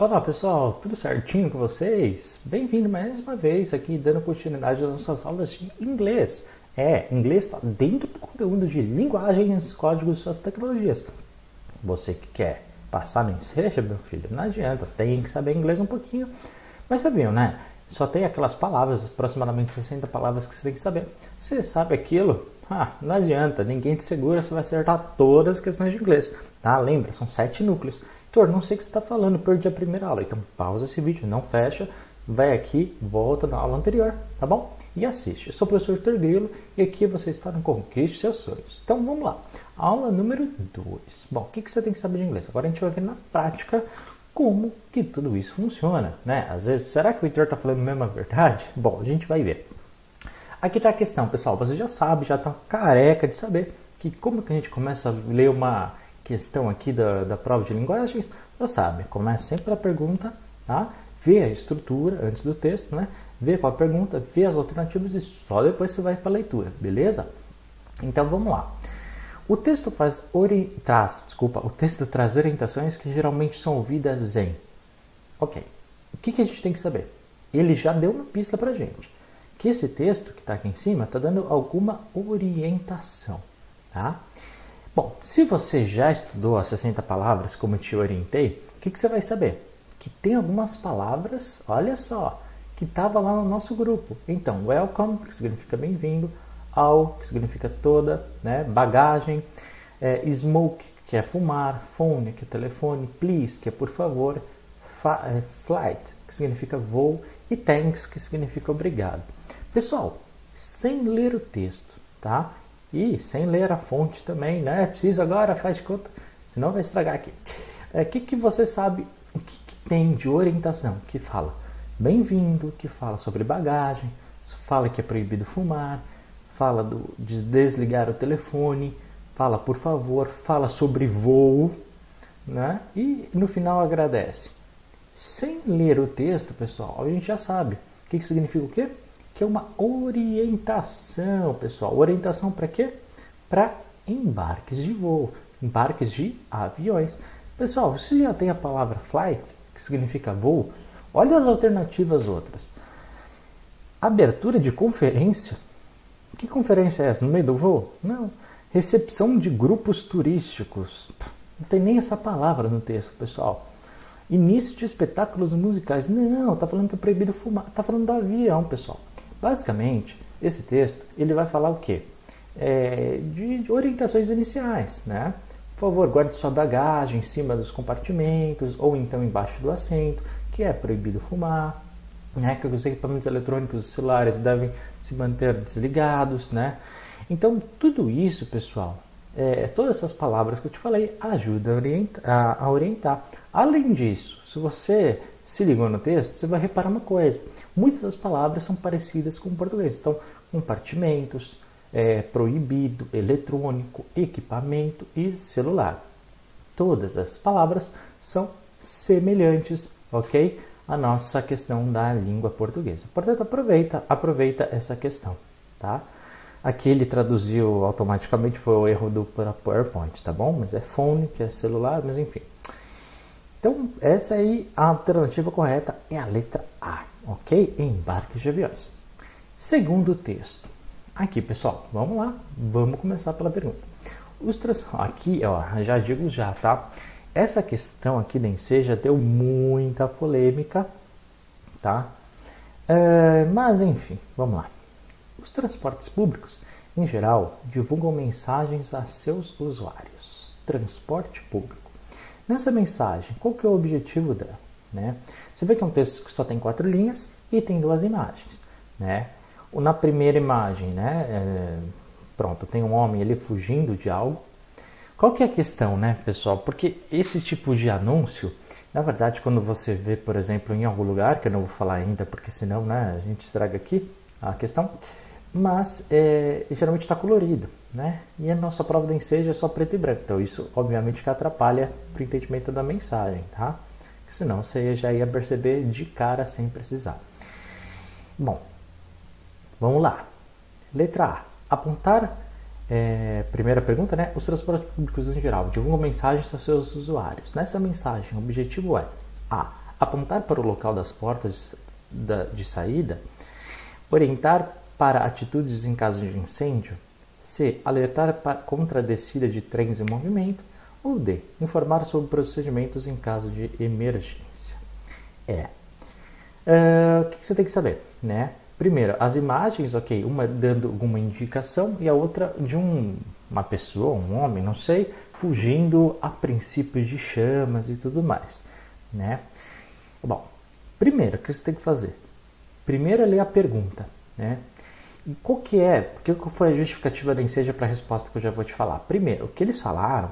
Olá pessoal, tudo certinho com vocês? Bem-vindo mais uma vez aqui dando continuidade às nossas aulas de inglês. É, inglês está dentro do conteúdo de linguagens, códigos e suas tecnologias. Você que quer passar seja, meu filho, não adianta, tem que saber inglês um pouquinho. Mas você viu, né? Só tem aquelas palavras, aproximadamente 60 palavras que você tem que saber. Você sabe aquilo? Ah, não adianta, ninguém te segura, você vai acertar todas as questões de inglês. Tá? Lembra, são sete núcleos. Heitor, não sei o que você está falando, perdi a primeira aula. Então pausa esse vídeo, não fecha, vai aqui, volta na aula anterior, tá bom? E assiste. Eu sou o professor Heitor Grilo e aqui você está no Conquiste Seus Sonhos. Então vamos lá. Aula número 2. Bom, o que, que você tem que saber de inglês? Agora a gente vai ver na prática como que tudo isso funciona, né? Às vezes, será que o Heitor está falando a mesma verdade? Bom, a gente vai ver. Aqui está a questão, pessoal. Você já sabe, já está careca de saber que como que a gente começa a ler uma questão aqui da, da prova de linguagens, já sabe, começa sempre pela pergunta, tá? vê a estrutura antes do texto, né? vê qual a pergunta, vê as alternativas e só depois você vai para a leitura, beleza? Então vamos lá. O texto faz ori... traz, desculpa, o texto traz orientações que geralmente são ouvidas em. Ok. O que, que a gente tem que saber? Ele já deu uma pista para gente. Que esse texto que está aqui em cima está dando alguma orientação, tá? Bom, se você já estudou as 60 palavras como eu te orientei, o que, que você vai saber? Que tem algumas palavras, olha só, que estava lá no nosso grupo. Então, welcome, que significa bem-vindo, all, que significa toda, né? bagagem, é, smoke, que é fumar, phone, que é telefone, please, que é por favor, é, flight, que significa voo, e thanks, que significa obrigado. Pessoal, sem ler o texto, tá? E sem ler a fonte também, né? Precisa agora, faz de conta, senão vai estragar aqui. O é, que, que você sabe, o que, que tem de orientação que fala bem-vindo, que fala sobre bagagem, fala que é proibido fumar, fala do, de desligar o telefone, fala por favor, fala sobre voo, né? E no final agradece. Sem ler o texto, pessoal, a gente já sabe. O que, que significa o quê? Que é uma orientação, pessoal. Orientação para quê? Para embarques de voo, embarques de aviões. Pessoal, você já tem a palavra flight, que significa voo, olha as alternativas outras. Abertura de conferência. Que conferência é essa? No meio do voo? Não. Recepção de grupos turísticos. Não tem nem essa palavra no texto, pessoal. Início de espetáculos musicais. Não, tá falando que é proibido fumar. Tá falando do avião, pessoal. Basicamente, esse texto ele vai falar o quê? É, de, orientações iniciais, né? Por favor, guarde sua bagagem em cima dos compartimentos ou então embaixo do assento, que é proibido fumar, né? Que os equipamentos eletrônicos, os celulares devem se manter desligados, né? Então, tudo isso, pessoal, é, todas essas palavras que eu te falei ajudam a orientar. Além disso, se você se ligou no texto, você vai reparar uma coisa. Muitas das palavras são parecidas com o português. Então, compartimentos, é, proibido, eletrônico, equipamento e celular. Todas as palavras são semelhantes, ok? A nossa questão da língua portuguesa. Portanto, aproveita, aproveita essa questão, tá? Aqui ele traduziu automaticamente, foi o erro do PowerPoint, tá bom? Mas é phone, que é celular, mas enfim. Então, essa aí, a alternativa correta é a letra A, ok? Embarques de aviões. Segundo texto. Aqui, pessoal, vamos lá, vamos começar pela pergunta. Os trans... Aqui, ó, já digo já, tá? Essa questão aqui da enseja deu muita polêmica, tá? É, mas, enfim, vamos lá. Os transportes públicos, em geral, divulgam mensagens a seus usuários. Transporte público Nessa mensagem, qual que é o objetivo dela? Né? Você vê que é um texto que só tem quatro linhas e tem duas imagens. Né? Na primeira imagem, né, é, pronto, tem um homem ele fugindo de algo. Qual que é a questão, né, pessoal? Porque esse tipo de anúncio, na verdade, quando você vê, por exemplo, em algum lugar, que eu não vou falar ainda, porque senão né, a gente estraga aqui a questão, mas é, geralmente está colorido, né? E a nossa prova de ensejo é só preto e branco, então isso obviamente que atrapalha o entendimento da mensagem, tá? Porque senão você já ia perceber de cara sem precisar. Bom, vamos lá. Letra A. Apontar, é, primeira pergunta, né? Os transportes públicos em geral divulgam mensagens aos seus usuários. Nessa mensagem, o objetivo é A. Apontar para o local das portas de saída. Orientar para atitudes em caso de incêndio. C. Alertar contra a descida de trens em movimento. Ou D. Informar sobre procedimentos em caso de emergência. É. Uh, o que, você tem que saber, né? Primeiro, as imagens, ok, uma dando alguma indicação e a outra de um, uma pessoa, um homem, não sei, fugindo a princípio de chamas e tudo mais, né? Bom, primeiro, o que você tem que fazer? Primeiro é ler a pergunta, né? Qual que é, que foi a justificativa da enseja para a resposta que eu já vou te falar? Primeiro, o que eles falaram,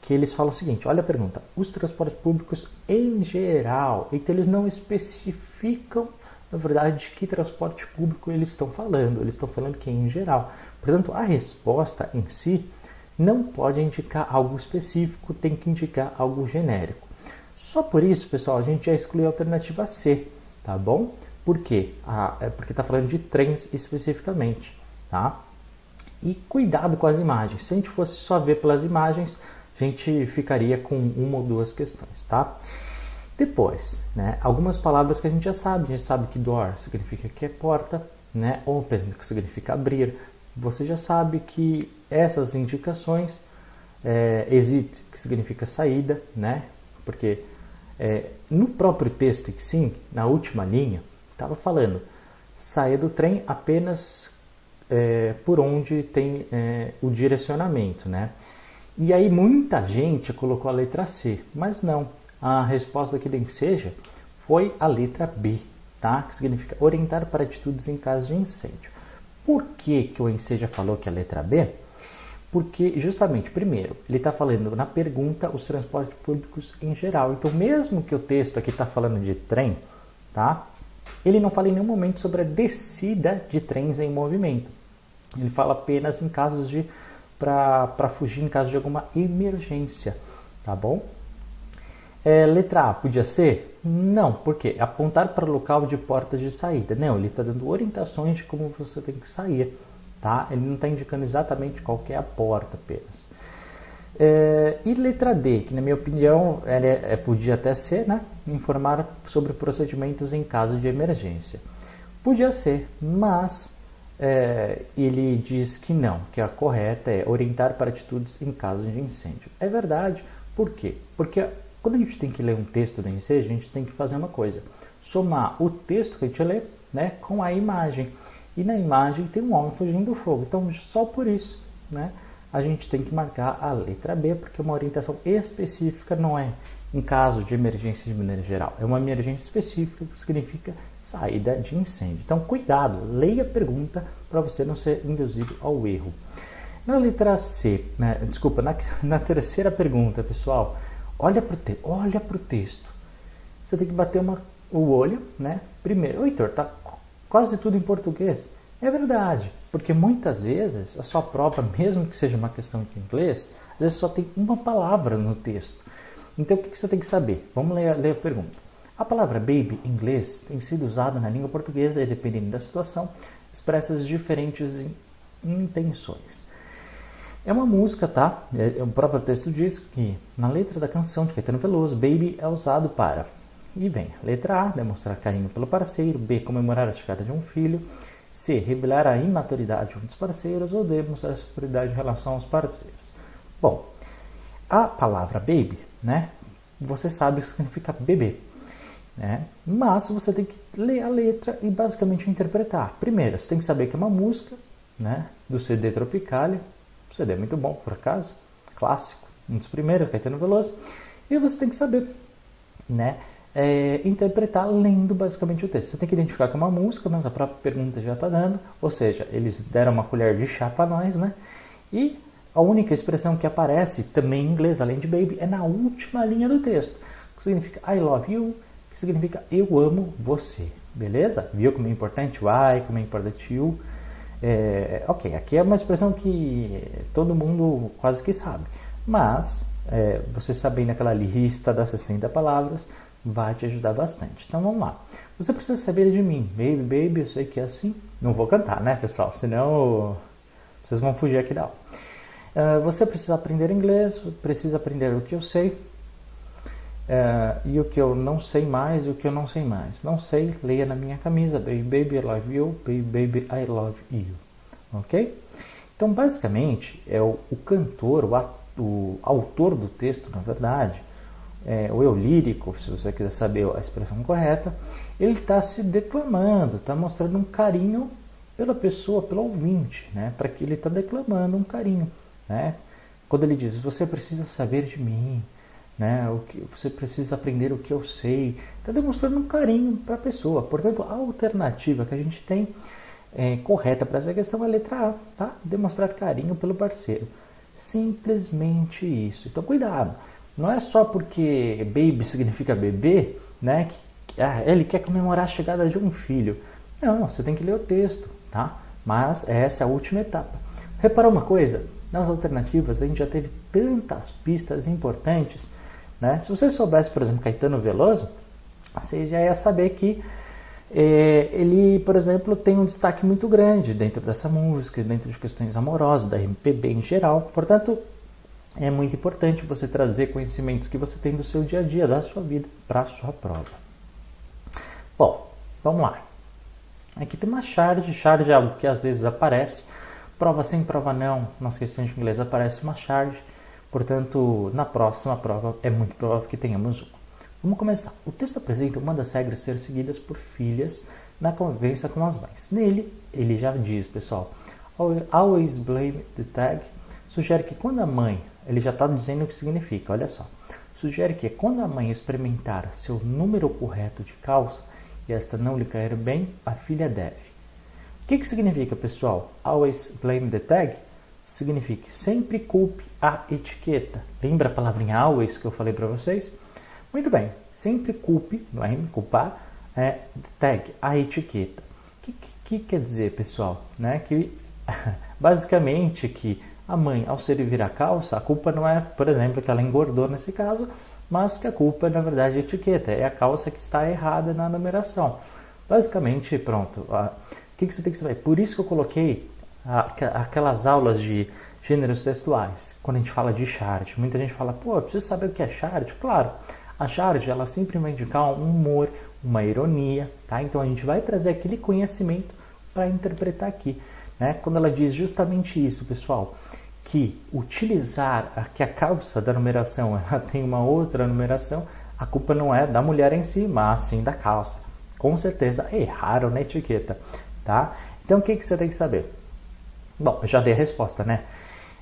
que eles falam o seguinte, olha a pergunta, os transportes públicos em geral, então eles não especificam na verdade, de que transporte público eles estão falando. Eles estão falando que é em geral. Portanto, a resposta em si não pode indicar algo específico, tem que indicar algo genérico. Só por isso, pessoal, a gente já excluiu a alternativa C, tá bom? Por quê? Ah, é porque está falando de trens especificamente, tá? E cuidado com as imagens. Se a gente fosse só ver pelas imagens, a gente ficaria com uma ou duas questões, tá? Depois, né, algumas palavras que a gente já sabe. A gente sabe que door significa que é porta, né, open que significa abrir. Você já sabe que essas indicações, é, exit que significa saída, né, porque é, no próprio texto, sim, na última linha, estava falando saia do trem apenas é, por onde tem é, o direcionamento, né? E aí muita gente colocou a letra C, mas não a resposta que nem seja foi a letra B, tá? que significa orientar para atitudes em caso de incêndio. Por que, que o Enseja falou que é a letra B? Porque, justamente, primeiro, ele está falando na pergunta os transportes públicos em geral. Então, mesmo que o texto aqui está falando de trem, tá? Ele não fala em nenhum momento sobre a descida de trens em movimento. Ele fala apenas em casos de para fugir em caso de alguma emergência, tá bom? É, letra A, podia ser? Não, porque apontar para o local de portas de saída. Não, ele está dando orientações de como você tem que sair, tá? Ele não está indicando exatamente qual é a porta apenas. É, e letra D, que na minha opinião é, é, podia até ser, né? Informar sobre procedimentos em caso de emergência. Podia ser, mas é, ele diz que não, que a correta é orientar para atitudes em caso de incêndio. É verdade, por quê? Porque quando a gente tem que ler um texto do NC, a gente tem que fazer uma coisa: somar o texto que a gente lê né, com a imagem. E na imagem tem um homem fugindo do fogo. Então, só por isso, né, a gente tem que marcar a letra B, porque uma orientação específica não é em caso de emergência de maneira geral. É uma emergência específica que significa saída de incêndio. Então, cuidado, leia a pergunta para você não ser induzido ao erro. Na letra C, né, desculpa, na, na terceira pergunta, pessoal, Olha para o te texto. Você tem que bater uma, o olho, né? Primeiro, Heitor, tá quase tudo em português. É verdade, porque muitas vezes a sua prova, mesmo que seja uma questão de inglês, às vezes só tem uma palavra no texto. Então o que você tem que saber? Vamos ler, ler a pergunta. A palavra baby em inglês tem sido usada na língua portuguesa e, dependendo da situação, expressa diferentes intenções. É uma música, tá? É, o próprio texto diz que na letra da canção de Caetano Veloso, Baby é usado para. E vem, letra A, demonstrar carinho pelo parceiro, B, comemorar a chegada de um filho, C, revelar a imaturidade de um dos parceiros, ou D, mostrar a superioridade em relação aos parceiros. Bom, a palavra baby, né? Você sabe o que significa bebê, né? Mas você tem que ler a letra e basicamente interpretar. Primeiro, você tem que saber que é uma música, né? Do CD Tropicalia, o CD é muito bom, por acaso, clássico, um dos primeiros, Caetano Veloso. E você tem que saber, né? É, interpretar lendo basicamente o texto. Você tem que identificar que é uma música, mas a própria pergunta já está dando, ou seja, eles deram uma colher de chá para nós, né? E a única expressão que aparece também em inglês, além de baby, é na última linha do texto, que significa I love you, que significa eu amo você, beleza? Viu como é importante o I, como é importante you? É, ok, aqui é uma expressão que todo mundo quase que sabe, mas é, você sabendo aquela lista das 60 palavras vai te ajudar bastante. Então vamos lá. Você precisa saber de mim, baby, baby, eu sei que é assim. Não vou cantar, né, pessoal? Senão vocês vão fugir aqui da aula. Uh, você precisa aprender inglês, precisa aprender o que eu sei. é, e o que eu não sei mais e o que eu não sei mais. Não sei, leia na minha camisa, baby, baby, I love you, baby, baby, I love you. Ok? Então, basicamente, é o, o cantor, o, o, autor do texto, na verdade, é, o eu lírico, se você quiser saber a expressão correta, ele está se declamando, está mostrando um carinho pela pessoa, pelo ouvinte, né? para que ele está declamando um carinho. Né? Quando ele diz, você precisa saber de mim, né? O que você precisa aprender o que eu sei. Está demonstrando um carinho para a pessoa. Portanto, a alternativa que a gente tem é, correta para essa questão é a letra A, tá? Demonstrar carinho pelo parceiro. Simplesmente isso. Então, cuidado. Não é só porque baby significa bebê, né? Que, que ah, ele quer comemorar a chegada de um filho. Não, você tem que ler o texto, tá? Mas essa é a última etapa. Reparou uma coisa? Nas alternativas a gente já teve tantas pistas importantes né? Se você soubesse, por exemplo, Caetano Veloso, você já ia saber que é, ele, por exemplo, tem um destaque muito grande dentro dessa música, dentro de questões amorosas, da MPB em geral. Portanto, é muito importante você trazer conhecimentos que você tem do seu dia a dia, da sua vida, para a sua prova. Bom, vamos lá. Aqui tem uma charge, charge é algo que às vezes aparece, prova sim, prova não, nas questões de inglês aparece uma charge. Portanto, na próxima prova é muito provável que tenhamos uma. Vamos começar. O texto apresenta uma das regras ser seguidas por filhas na convivência com as mães. Nele, ele já diz, pessoal, always blame the tag, sugere que quando a mãe, ele já está dizendo o que significa, olha só, sugere que quando a mãe experimentar seu número correto de calça e esta não lhe cair bem, a filha deve. O que, que significa, pessoal? Always blame the tag? significa sempre culpe a etiqueta. Lembra a palavrinha always que eu falei para vocês? Muito bem, sempre culpe, lembre, culpar, é, tag, a etiqueta. O que, que, que, quer dizer, pessoal? Né? Que basicamente que a mãe, ao servir a calça, a culpa não é, por exemplo, que ela engordou nesse caso, mas que a culpa é, na verdade, a etiqueta. É a calça que está errada na numeração. Basicamente, pronto. O que, que você tem que saber? Por isso que eu coloquei aquelas aulas de gêneros textuais, quando a gente fala de chart, muita gente fala, pô, eu preciso saber o que é chart. Claro, a chart ela sempre vai indicar um humor, uma ironia, tá? Então a gente vai trazer aquele conhecimento para interpretar aqui, né? Quando ela diz justamente isso, pessoal, que utilizar que a calça da numeração ela tem uma outra numeração, a culpa não é da mulher em si, mas sim da calça. Com certeza erraram na etiqueta, tá? Então o que, que você tem que saber? Bom, já dei a resposta, né?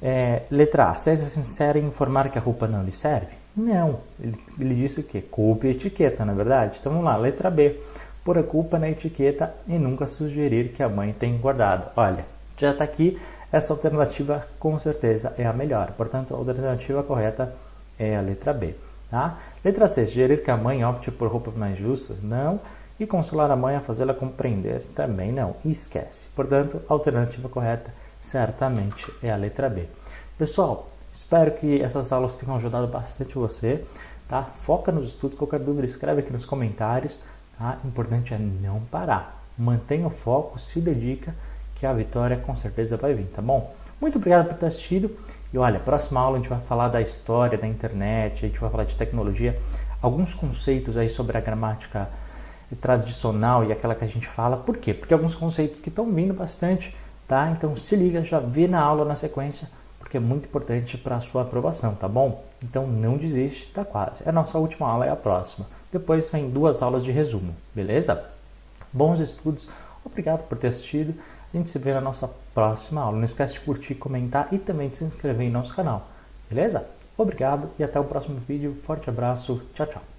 É, letra A. Seja sincero em informar que a roupa não lhe serve? Não. Ele, ele disse que culpe a etiqueta, na é verdade? Então vamos lá. Letra B. Pôr a culpa na etiqueta e nunca sugerir que a mãe tem guardado. Olha, já está aqui. Essa alternativa com certeza é a melhor. Portanto, a alternativa correta é a letra B. Tá? Letra C. Sugerir que a mãe opte por roupas mais justas? Não. E consolar a mãe a fazê-la compreender? Também não. Esquece. Portanto, a alternativa correta certamente é a letra B. Pessoal, espero que essas aulas tenham ajudado bastante você. Tá? Foca nos estudos, qualquer dúvida escreve aqui nos comentários. Tá? O importante é não parar. Mantenha o foco, se dedica, que a vitória com certeza vai vir, tá bom? Muito obrigado por ter assistido. E olha, próxima aula a gente vai falar da história da internet, a gente vai falar de tecnologia, alguns conceitos aí sobre a gramática tradicional e aquela que a gente fala. Por quê? Porque alguns conceitos que estão vindo bastante tá? Então se liga, já vê na aula na sequência, porque é muito importante para a sua aprovação, tá bom? Então não desiste, está quase. É a nossa última aula, é a próxima. Depois vem duas aulas de resumo, beleza? Bons estudos, obrigado por ter assistido. A gente se vê na nossa próxima aula. Não esquece de curtir, comentar e também de se inscrever em nosso canal, beleza? Obrigado e até o próximo vídeo. Forte abraço, tchau, tchau.